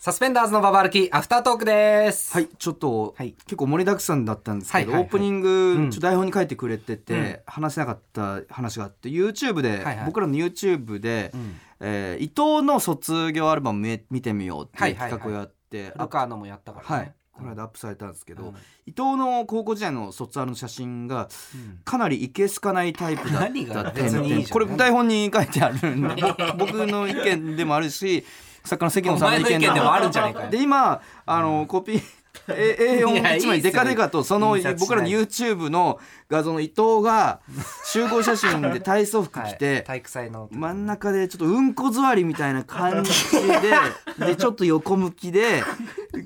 サスペンダーズのババ歩きアフタートークです。はいちょっと、はい。結構盛りだくさんだったんですけど、はいはいはい。オープニング、うん。台本に書いてくれてて、うん。話せなかった話があって YouTube で、はいはい。僕らの YouTube で、うん。えー伊藤の卒業アルバム見見てみようっていうはいはいはい。企画をやって、古川のもやったからはい。ね。この間アップされたんですけど、うん。伊藤の高校時代の卒アルの写真がうん。かなりいけすかないタイプだった。別にいいじゃん。これ台本に書いてあるんで僕の意見でもあるし作家の関野おさんの意見でもあるんじゃないかよ。で今あのコピーえ A41 枚デカデカとその僕らの YouTube の画像の伊藤が集合写真で体操服着はい。て体育祭の。真ん中でちょっとうんこ座りみたいな感じで でちょっと横向きで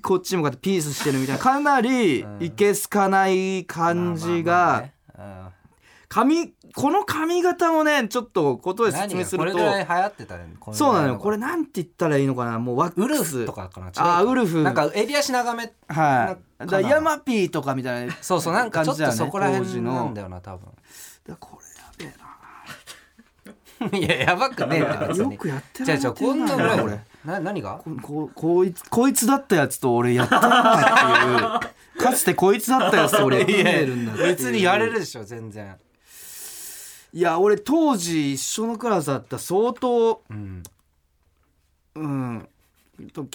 こっち向かってピースしてるみたいなかなりいけすかない感じが髪この髪型もねちょっとことで説明するとこれぐらい流行ってたよね。そうなのよこれれなんて言ったらいいのかな？もうワッウルクスフとかかな。あーウルフなんか襟足長め。はいだヤマピーとかみたいなそうそうなんかちょっとそこら辺のなんだよな多だこれやべえな分。いややばくねえ。よくやってじゃあじゃあこんなぐらい俺な何が？こここいつこいつだったやつと俺やったなっていうかつてこいつだったやつと俺やってるんだっていう別にやれるでしょ全然。いや俺当時一緒のクラスだった相当うん。うん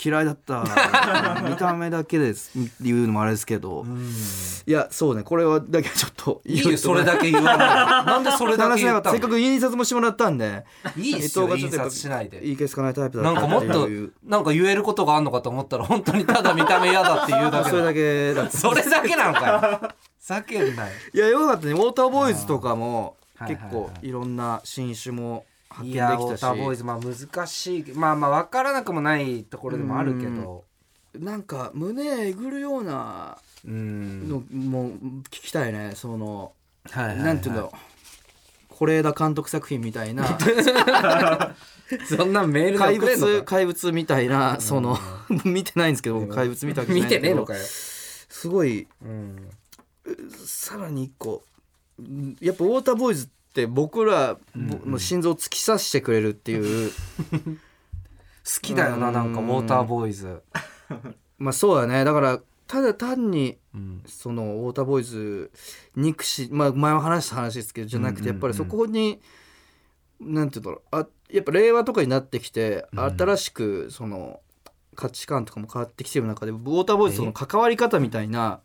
嫌いだった 見た目だけです言うのもあれですけど、いやそうねこれはだけはちょっといいよそれだけ言わない。なんでそれだけ言ったせっかく印刷もしてもらったんで。いいっすよ印刷しないで。いいけすかないタイプだなったんかもっというなんか言えることがあんのかと思ったら本当にただ見た目嫌だって言うだけ それだだけだった。それだけなのかよ。叫んないいやよかったね。ウォーターボーイズとかも結構はいろんな新種も発見いできたし。やウォーターボーイズまあ難しいまあまあ分からなくもないところでもあるけど。なんか胸えぐるようなうん。のも聞きたいね。そのはいはいはいなんていうんだろう。是枝監督作品みたいな。そんなメール怪物怪物みたいなその 見てないんですけど僕怪物見たわけじゃ見ないんですけど。てねえのかよ。すごい。うん。さらに一個んやっぱウォーターボーイズって僕らの心臓を突き刺してくれるっていう、好きだよななんかウォーターボーイズ。まあそうだね。だからただ単にうん。そのウォーターボーイズ憎しまあ前も話した話ですけどじゃなくてやっぱりそこに、なんていうんだろう。あやっぱ令和とかになってきて新しくその価値観とかも変わってきてる中でウォーターボーイズとの関わり方みたいな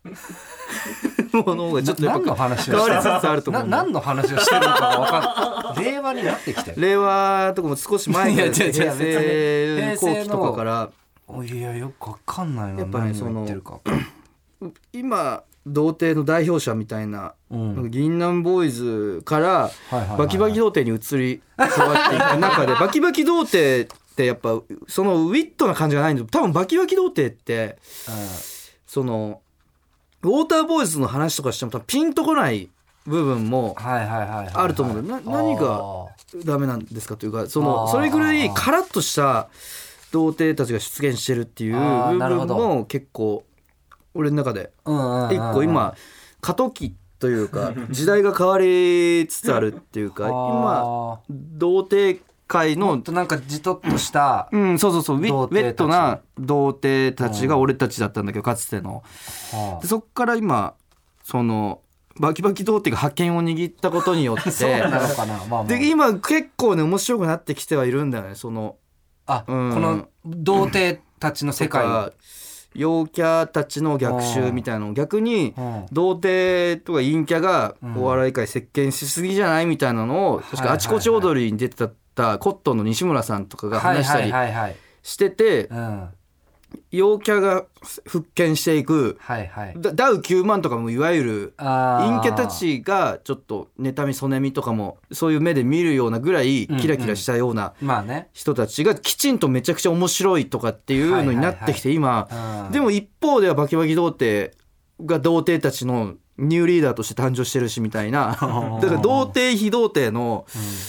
ものがちょっとやっ何のぱ話変わりつつある。と思うな何の話をしてるのかが分かんない。令和になってきてる。令和とかも少し前いやから違う違う平成後期とかから。いやよく分かんないな。やっぱね何を言ってるか。今童貞の代表者みたいなうん。銀杏ボーイズからはいはいはい。バキバキ童貞に移り変わっていく中でバキバキ童貞ってやっぱそのウィットな感じがないんです多分バキバキ童貞ってそのウォーターボーイズの話とかしても多分ピンとこない部分もあると思うん何があダメなんですかというかそのそれぐらいカラッとした童貞たちが出現してるっていう部分も結構俺の中で一個今過渡期というか 時代が変わりつつあるっていうか今あ童貞界のとなんかじとっとしたうんそうそうそう。ウェットな童貞たちが俺たちだったんだけどかつての。はでそっから今そのバキバキ童貞が覇権を握ったことによっあ そうてなのかな。まあまあ。で今結構ね面白くなってきてはいるんだよねその。あこうん。の童貞たちの世界。とか陽キャたちの逆襲みたいなの。を逆にうん。童貞とか陰キャがうんお笑い界席巻しすぎじゃないみたいなのを確かあちこち踊りに出てたコットンの西村さんとかが話したりしてて陽キャが復権していく。はいはい。ダダウ9万とかもいわゆる陰キャたちがちょっと妬みそねみとかもそういう目で見るようなぐらいキラキラしたようなまあね。人たちがきちんとめちゃくちゃ面白いとかっていうのになってきて今。うん。でも一方ではバキバキ童貞が童貞たちのニューリーダーとして誕生してるしみたいな。だから童貞非童貞の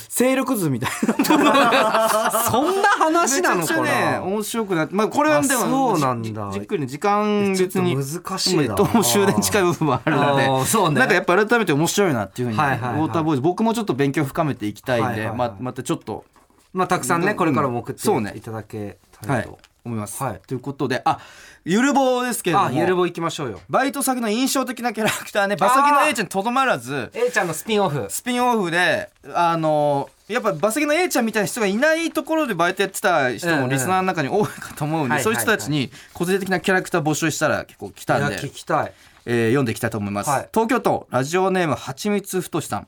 勢力図みたいな。そんな話なのかめちゃくちゃねな面白くなってまあこれはであもそうなんだ。じじっくりね時間別に難しいな。まあどうも終電近い部分もあるので。そうね。なんかやっぱ改めて面白いなっていうふうに、はいはいはい。ウォーターボーイズ僕もちょっと勉強深めていきたいんで、はいはいはい。まあまたちょっとまあたくさんねこれからも送っていただけたらと思います、はい。ということであゆるぼうですけれども。あゆるぼ行きましょうよ。バイト先の印象的なキャラクターね馬先の A ちゃんにとどまらず A ちゃんのスピンオフ。スピンオフであのやっぱ馬先の A ちゃんみたいな人がいないところでバイトやってた人もリスナーの中に多いかと思うんで、そういう人たちに個性的なキャラクター募集したら結構来たんで聞きたい。えー読んでいきたいと思います、はい。東京都ラジオネームはちみつふとしさん。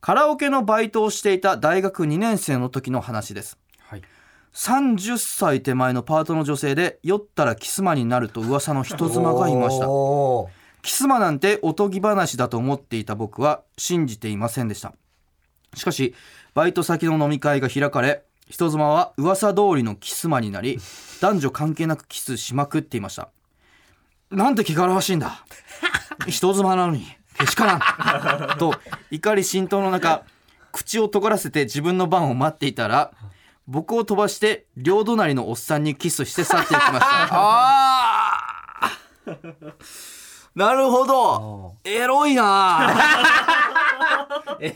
カラオケのバイトをしていた大学2年生の時の話です。はい30歳手前のパートの女性で酔ったらキスマになると噂の人妻がいました。キスマなんておとぎ話だと思っていた僕は信じていませんでした。しかしバイト先の飲み会が開かれ人妻は噂通りのキスマになり 男女関係なくキスしまくっていました。なんて汚らわしいんだ。人妻なのにけしからん。と怒り心頭の中口を尖らせて自分の番を待っていたら僕を飛ばして両隣のおっさんにキスして去っていきました。あー。なるほど。エロいな。え？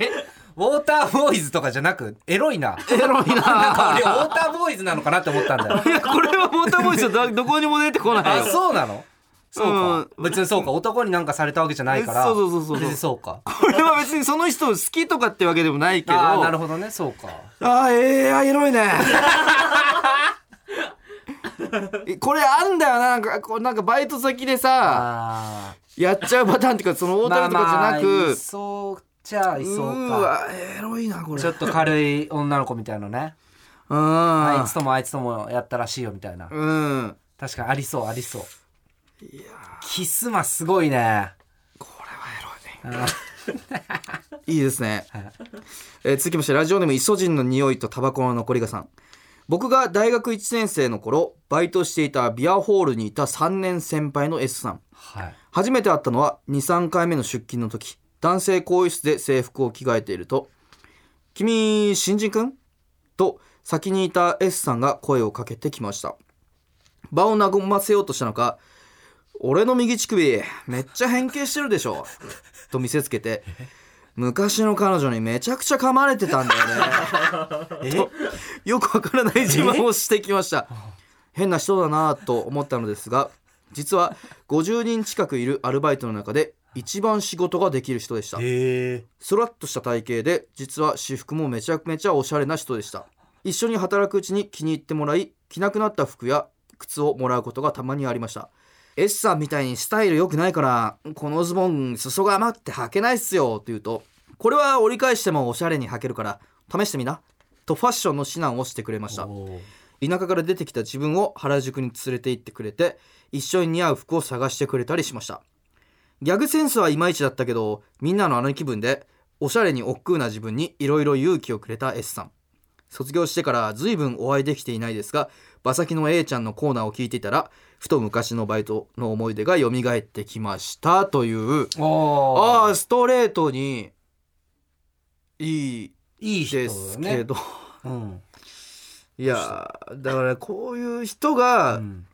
ウォーターボーイズとかじゃなく？エロいな。エロいな。んか俺ウなォーターボーイズなのかなって思ったんだよ。いやこれはモーターボーイズはどどこにも出てこないあよそうなの？そうか、別にそうか。男になんかされたわけじゃないから。そうそうそうそう。別にそうか。これは別にその人を好きとかってわけでもないけど。ああなるほどね。そうか。あーええー、エロいね。これあんだよな。なんかこうなんかバイト先でさあやっちゃうパターンっていうかそのー大谷とかじゃなく、いそうじゃあいそうか。ーわエロいなこれ。ちょっと軽い女の子みたいなね。うん。あいつともあいつともやったらしいよみたいな。うん。確かにありそうありそうキスマすごいね。これはエロいね。いいですね、えー続きましてラジオネームイソジンの匂いとタバコの残りがさん僕が大学1年生の頃バイトしていたビアホールにいた3年先輩の S さん。はい。初めて会ったのは23回目の出勤の時。男性更衣室で制服を着替えていると「君新人くん?」と先にいた S さんが声をかけてきました。場を和ませようとしたのか「俺の右乳首めっちゃ変形してるでしょ」と見せつけて。昔の彼女にめちゃくちゃ噛まれてたんだよね。とよくわからない自慢をしてきました。変な人だなぁと思ったのですが実は50人近くいるアルバイトの中で一番仕事ができる人でした。へえ。スラッとした体型で実は私服もめちゃめちゃおしゃれな人でした。一緒に働くうちに気に入ってもらい着なくなった服や靴をもらうことがたまにありました S さんみたいにスタイル良くないからこのズボン裾が余って履けないっすよと言うとこれは折り返してもおしゃれに履けるから試してみな。とファッションの指南をしてくれました。田舎から出てきた自分を原宿に連れて行ってくれて一緒に似合う服を探してくれたりしました。ギャグセンスはいまいちだったけどみんなのあの気分でおしゃれに億劫な自分にいろいろ勇気をくれた S さん卒業してから随分お会いできていないですが馬先の A ちゃんのコーナーを聞いていたらふと昔のバイトの思い出が蘇ってきましたというああストレートにいいいい人ですけど、うん。いやーだからこういう人うがん。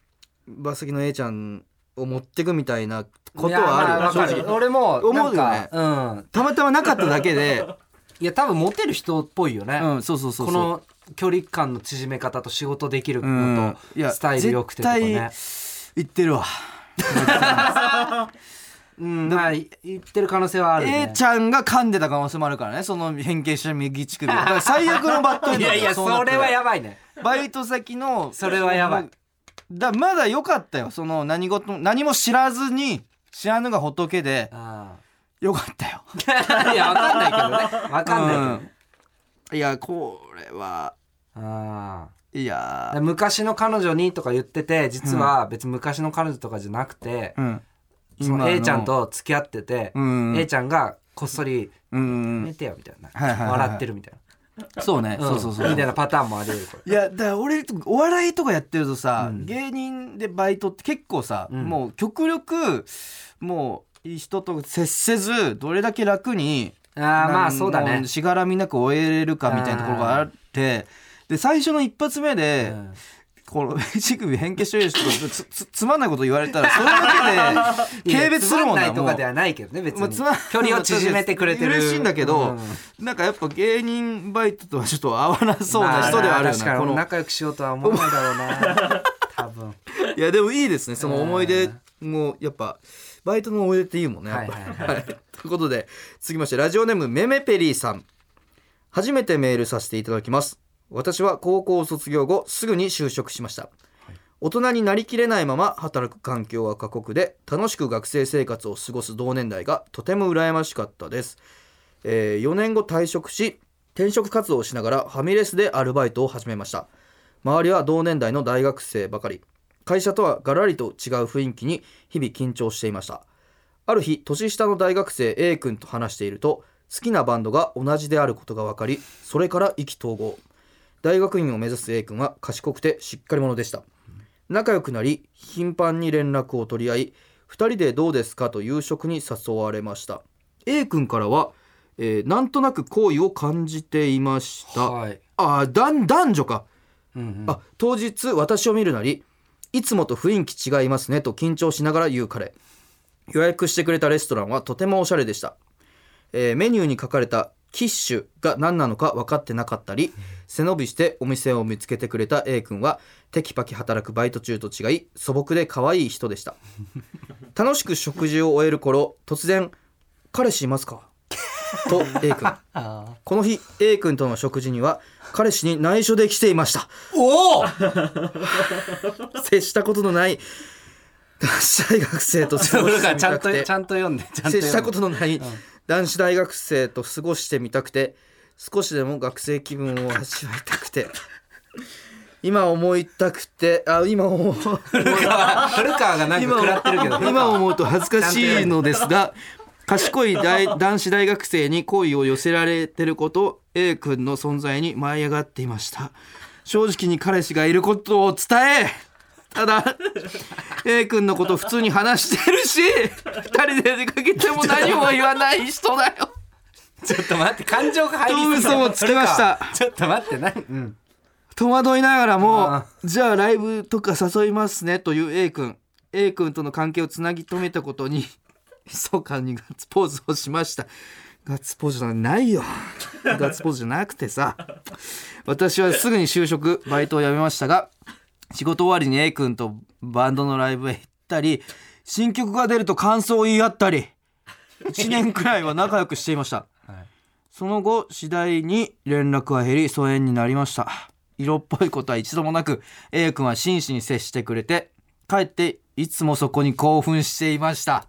馬先の A ちゃんを持ってくみたいなことはある俺も思うよね。たまたまなかっただけで。いや多分モテる人っぽいよね、そうそうそう。この距離感の縮め方と仕事できるうん。のといやスタイル良くてとかね。言ってるわ。うんまあい。言ってる可能性はあるね。A ちゃんが噛んでた可能性もあるからね。その変形した右乳首を。だから最悪のバットエンドいやいやそれはやばいね。バイト先のそれはやばい。だまだ良かったよ。その何事何も知らずに知らぬが仏であ良かったよ。あ いやわかんないけどね。わかんないけど、うんいやこれは。あいや。あ昔の彼女にとか言ってて実は別に昔の彼女とかじゃなくて、うん。その A ちゃんと付き合ってて、うん。A ちゃんがこっそりうん寝てよみたいな、はいはい笑ってるみたいそうね、な、そうそうそう。みたいなパターンもあり得るいやだから俺お笑いとかやってるとさ、うん。芸人でバイトって結構さ、うん。もう極力もういい人と接せずどれだけ楽にああまあそうだね。もしがらみなく終えれるかみたいなところがあってで最初の一発目で、この乳首変形してる人つつつまんないこと言われたらそれだけで 軽蔑するもんなないとかではないけどね別に。まあ距離を縮めてくれてる。嬉しいんだけど、うん。なんかやっぱ芸人バイトとはちょっと合わなそうな人ではあるよ確かになこの。仲良くしようとは思わないだろうな 多分。いやでもいいですね。その思い出もやっぱバイトの思い出っていいもんねはいはいはい。はい。ということで続きましてラジオネームめめペリーさん。初めてメールさせていただきます。私は高校を卒業後すぐに就職しました、大人になりきれないまま働く環境は過酷で楽しく学生生活を過ごす同年代がとても羨ましかったです、え4年後退職し転職活動をしながらファミレスでアルバイトを始めました。周りは同年代の大学生ばかり会社とはガラリと違う雰囲気に日々緊張していました。ある日年下の大学生 A 君と話していると好きなバンドが同じであることが分かりそれから意気投合。大学院を目指す A 君は賢くてしっかり者でした。仲良くなり頻繁に連絡を取り合い2人でどうですかと夕食に誘われました。A 君からは、えーなんとなく好意を感じていました、はい。あ男女か。うんうん。あ当日私を見るなりいつもと雰囲気違いますねと緊張しながら言う彼予約してくれたレストランはとてもおしゃれでした、えーメニューに書かれたキッシュが何なのか分かってなかったり背伸びしてお店を見つけてくれた A 君はテキパキ働くバイト中と違い素朴で可愛い人でした 楽しく食事を終える頃突然「彼氏いますか?」と A 君。あこの日 A 君との食事には彼氏に内緒で来ていました。おお。接したことのない男子大学生と 過そごしてみたくて。とちゃんと読んでちゃんと読んで。接したことのない男子大学生と過ごしてみたくて少しでも学生気分を味わいたくて。今思いたくてあ今思う。古川がなんか今食らってるけど。今思うと恥ずかしいのですが賢い大男子大学生に好意を寄せられてること A 君の存在に舞い上がっていました。正直に彼氏がいることを伝えただ A 君のこと普通に話してるし二人で出かけても何も言わない人だよ。ちょっと待って感情が入りすぎ嘘もつきました。ちょっと待って何？うん。戸惑いながらもあ。じゃあライブとか誘いますねという A 君。A 君との関係をつなぎ止めたことに密かにガッツポーズをしました。ガッツポーズじゃないよ。ガッツポーズじゃなくてさ。私はすぐに就職バイトを辞めましたが仕事終わりに A 君とバンドのライブへ行ったり新曲が出ると感想を言い合ったり1年くらいは仲良くしていました。その後次第に連絡は減り疎遠になりました。色っぽいことは一度もなく A 君は真摯に接してくれて帰っていつもそこに興奮していました。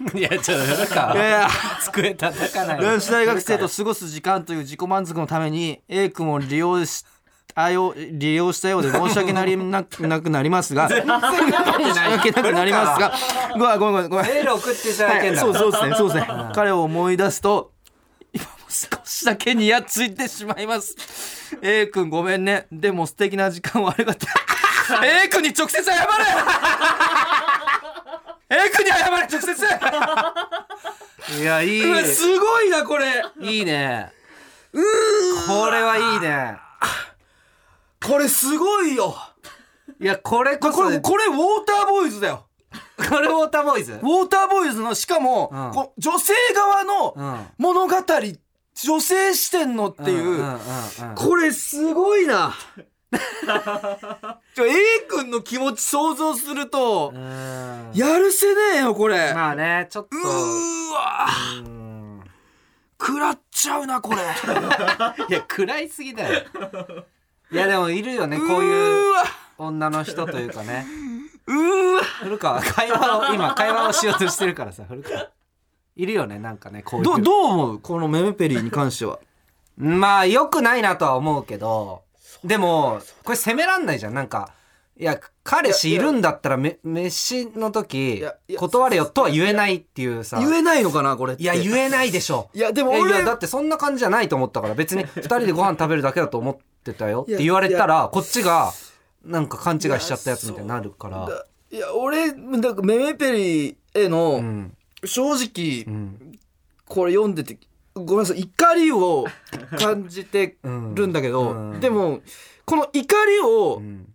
いやちょっと古川いやいや。机叩かない男子大学生と過ごす時間という自己満足のために A 君を利用したよ利用したようで申し訳なりなく なくなりますが。申し訳なくなりますが。ごめんごめんごめん。メール送っていただけんだ。そうそうですねそうですね。彼を思い出すと今も少しだけニヤついてしまいます。A 君ごめんね。でも素敵な時間をありがとう。A 君に直接謝れ A 君に謝れ直接。いやいい。うわすごいなこれ。いいね。これはいいね。これすごいよ。いやこれこそこれこれウォーターボーイズだよ。これウォーターボーイズ？ウォーターボーイズのしかも、うん。こう女性側うのん。物語、女性視点のっていう、んんうんうん。これすごいな ちょ A 君の気持ち想像すると、うん。やるせねえよこれ、まあねちょっと。うーわうん。食らっちゃうなこれ。いや暗いすぎだよ。いやでもいるよねこうういう女の人というかね。うーわ。古川会話を今会話をしようとしてるからさ古川。いるよねなんかねこういう。どどう思う？このメメペリーに関しては。まあ良くないなとは思うけどでもこれ責めらんないじゃん。なんかいや彼氏いるんだったらめ飯の時断れよとは言えないっていうさ。言えないのかなこれいや言えないでしょ。いやでもいやい俺やだってそんな感じじゃないと思ったから別に 2人でご飯食べるだけだと思ってたよって言われたらこっちがなんか勘違いしちゃったやつみたいになるから。だいや俺だからメメペリーへの、うん。正直、うん。これ読んでてごめんなさい怒りを 感じてるんだけど、うん。でもこの怒りをうん。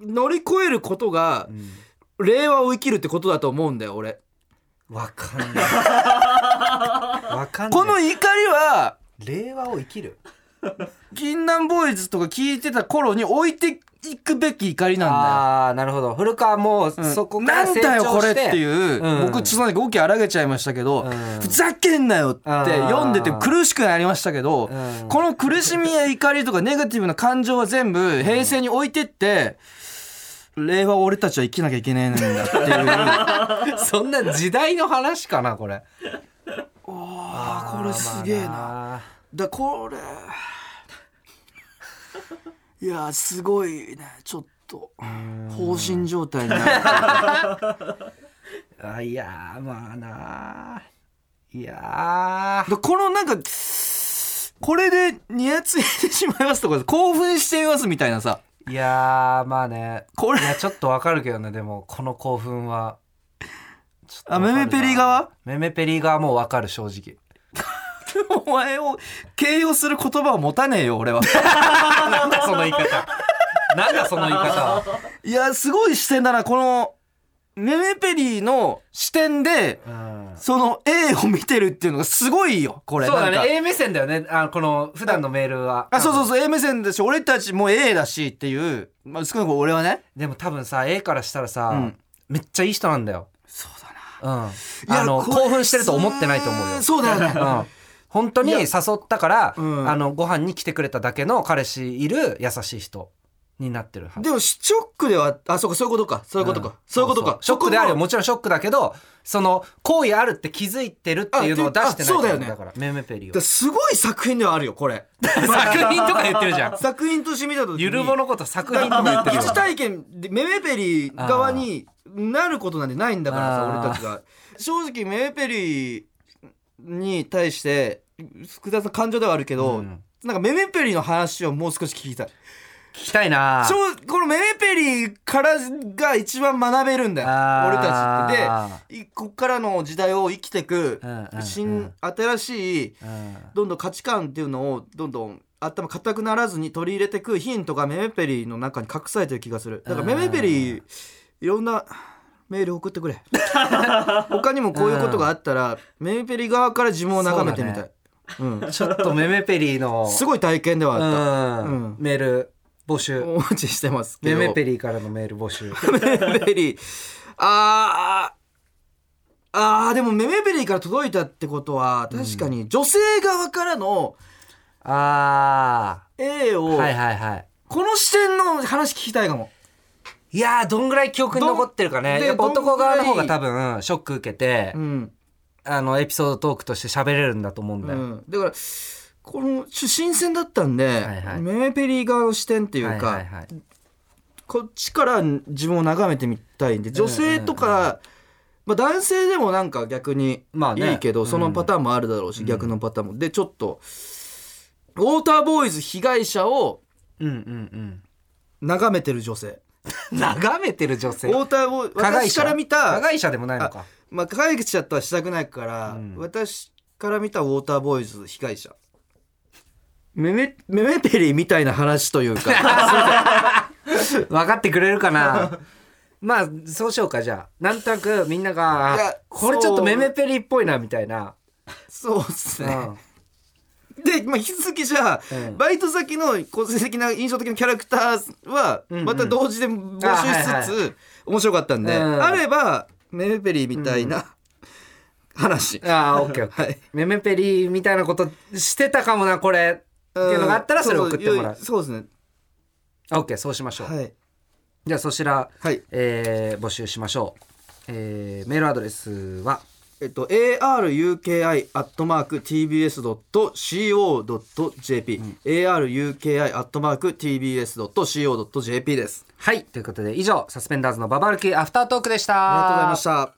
乗り越えることがうん。令和を生きるってことだと思うんだよ俺。わかんない。わかんない。この怒りは令和を生きる？銀杏ボーイズとか聞いてた頃に置いていくべき怒りなんだよ。ああなるほど。古川もうん。そこからなん成だよこれって長していう、うん僕ちょっとなんか語気荒げちゃいましたけど、うん。ふざけんなよって読んでて苦しくなりましたけど、うん。この苦しみや怒りとかネガティブな感情は全部平成に置いてって、令和を俺たちは生きなきゃいけないんだっていう。そんな時代の話かなこれ。あーこれすげえな。なだこれいやすごいね。ちょっと放心状態になる。あいやーまあないやこのなんかこれでニヤついてしまいますとか興奮してみますみたいなさ。いやーまあね。これ。いやちょっとわかるけどねでもこの興奮は。あメメペリ側？メメペリ側もわかる正直 お前を形容する言葉を持たねえよ俺は。なんだその言い方。なんだその言い方。はいやすごい視点だなこのメメペリーの視点でうん。その A を見てるっていうのがすごいよこれ。そうだね A 目線だよね。あこの普段のメールは。あそうそううそう A 目線だし俺たちも A だしっていう、まあ、少なくとも俺はね。でも多分さ A からしたらさ、うん。めっちゃいい人なんだよ。そうだな。うん。いやあの興奮してると思ってないと思うよ。そうだよね。うん本当に誘ったから、うん。あのご飯に来てくれただけの彼氏いる優しい人になってるはず。でもショックではあそうかそういうことか。そういうことか、ん。そういうことか。そショックであるよ。ももちろんショックだけどその行為あるって気づいてるっていうのを出してないあそうだよね。だから。メメペリをすごい作品ではあるよこれ。作品とか言ってるじゃん。作品として見た時に。ゆるぼのこと作品とか言ってるよ。疑似体験でメメペリ側になることなんてないんだからさ俺たちが。正直メメペリに対して複雑な感情ではあるけど、うん。なんかメメペリの話をもう少し聞きたい。聞きたいな。このメメペリからが一番学べるんだよ。俺たちって。あでいこっからの時代を生きてくうんうんうん。新新しいうん。どんどん価値観っていうのをどんどん頭固くならずに取り入れていくヒントがメメペリの中に隠されてる気がする。だからメメペリいろんなメール送ってくれ。他にもこういうことがあったらメメペリ側から自分を眺めてみたい。うん、ちょっとメメペリのすごい体験ではあった、うん。うん。メール募集。お待ちしてますけど。メメペリからのメール募集。メメペリあーあーでもメメペリから届いたってことは確かに女性側からのあ A を、あはいはいはい。この視点の話聞きたいかもいやーどんぐらい記憶に残ってるかね。やっぱ男側の方が多分ショック受けて、うん。あのエピソードトークとして喋れるんだと思うんだよ、うん、だからこのちょ新鮮だったんで、はいはい。メメペリ側の視点っていうか、はいはいはい。こっちから自分を眺めてみたいんで女性とか、まあ、男性でもなんか逆にまあね。いいけど、うん。そのパターンもあるだろうし、逆のパターンも。でちょっとウォーターボーイズ被害者をうんうん眺めてる女性。うん 眺めてる女ウ性。ォーターボーイ私から見た加害者でもないのか。まあ加害者とはしたくないから、うん。私から見たウォーターボーイズ被害者。メメメメペリーみたいな話というか。分かってくれるかな？まあそうしようかじゃあ。なんとなくみんないがこれちょっとメメペリっぽいなみたいな、そうっすね、うんで、まあ、引き続きじゃあ、うん。バイト先の個性的な印象的なキャラクターはうんうん。また同時で募集しつつ、あはいはい。面白かったんで、うん。あればメメペリーみたいな、話。ああオッケーオッケー、はい。メメペリみたいなことしてたかもなこれ。っていうのがあったらそれ送ってもらう。そうそうですね。オッケーそうしましょう、はい。じゃあそちら、はい。えー募集しましょう、えーメールアドレスはえっと aruki.tbs.co.jp、aruki.tbs.co.jp です。はい。ということで以上サスペンダーズのババ歩きアフタートークでした。ありがとうございました